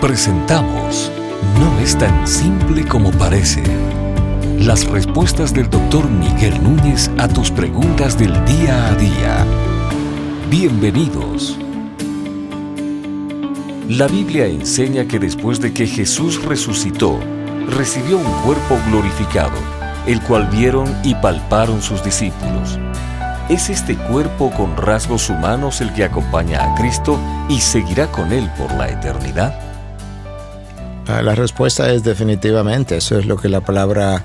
Presentamos No es tan simple como parece. Las respuestas del doctor Miguel Núñez a tus preguntas del día a día. Bienvenidos. La Biblia enseña que después de que Jesús resucitó, recibió un cuerpo glorificado, el cual vieron y palparon sus discípulos. ¿Es este cuerpo con rasgos humanos el que acompaña a Cristo y seguirá con Él por la eternidad? Ah, la respuesta es definitivamente, eso es lo que la palabra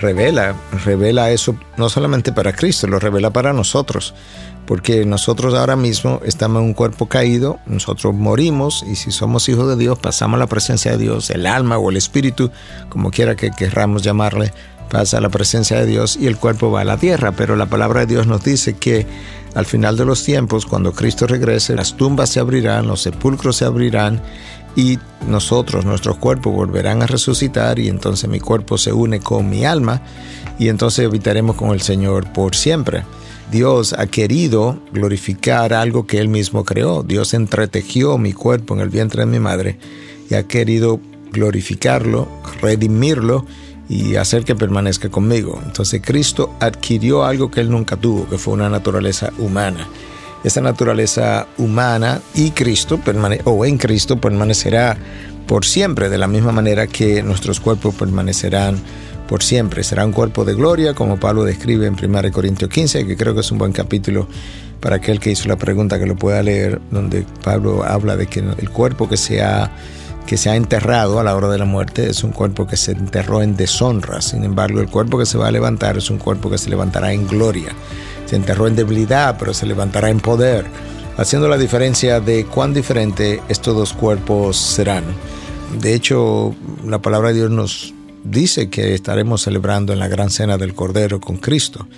revela. Revela eso no solamente para Cristo, lo revela para nosotros. Porque nosotros ahora mismo estamos en un cuerpo caído, nosotros morimos y si somos hijos de Dios pasamos a la presencia de Dios, el alma o el espíritu, como quiera que querramos llamarle, pasa a la presencia de Dios y el cuerpo va a la tierra. Pero la palabra de Dios nos dice que al final de los tiempos, cuando Cristo regrese, las tumbas se abrirán, los sepulcros se abrirán y nosotros, nuestros cuerpos volverán a resucitar y entonces mi cuerpo se une con mi alma y entonces habitaremos con el Señor por siempre. Dios ha querido glorificar algo que Él mismo creó. Dios entretejió mi cuerpo en el vientre de mi madre y ha querido glorificarlo, redimirlo y hacer que permanezca conmigo. Entonces Cristo adquirió algo que Él nunca tuvo, que fue una naturaleza humana esa naturaleza humana y Cristo o en Cristo permanecerá por siempre, de la misma manera que nuestros cuerpos permanecerán por siempre. Será un cuerpo de gloria, como Pablo describe en 1 Corintios 15, que creo que es un buen capítulo para aquel que hizo la pregunta que lo pueda leer, donde Pablo habla de que el cuerpo que se ha que se ha enterrado a la hora de la muerte es un cuerpo que se enterró en deshonra. Sin embargo, el cuerpo que se va a levantar es un cuerpo que se levantará en gloria. Se enterró en debilidad, pero se levantará en poder, haciendo la diferencia de cuán diferente estos dos cuerpos serán. De hecho, la palabra de Dios nos dice que estaremos celebrando en la gran cena del Cordero con Cristo.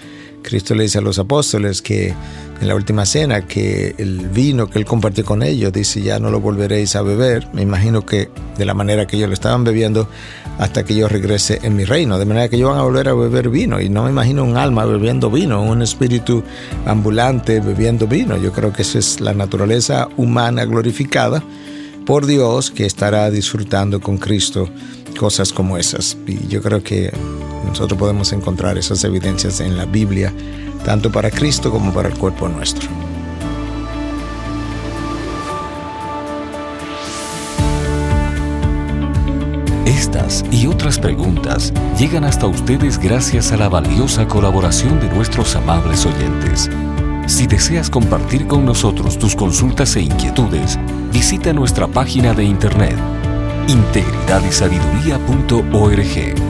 Cristo le dice a los apóstoles que en la última cena que el vino que él compartió con ellos, dice, ya no lo volveréis a beber. Me imagino que de la manera que ellos lo estaban bebiendo hasta que yo regrese en mi reino. De manera que ellos van a volver a beber vino. Y no me imagino un alma bebiendo vino, un espíritu ambulante bebiendo vino. Yo creo que esa es la naturaleza humana glorificada por Dios que estará disfrutando con Cristo cosas como esas. Y yo creo que nosotros podemos encontrar esas evidencias en la Biblia, tanto para Cristo como para el cuerpo nuestro. Estas y otras preguntas llegan hasta ustedes gracias a la valiosa colaboración de nuestros amables oyentes. Si deseas compartir con nosotros tus consultas e inquietudes, visita nuestra página de internet integridadysabiduría.org.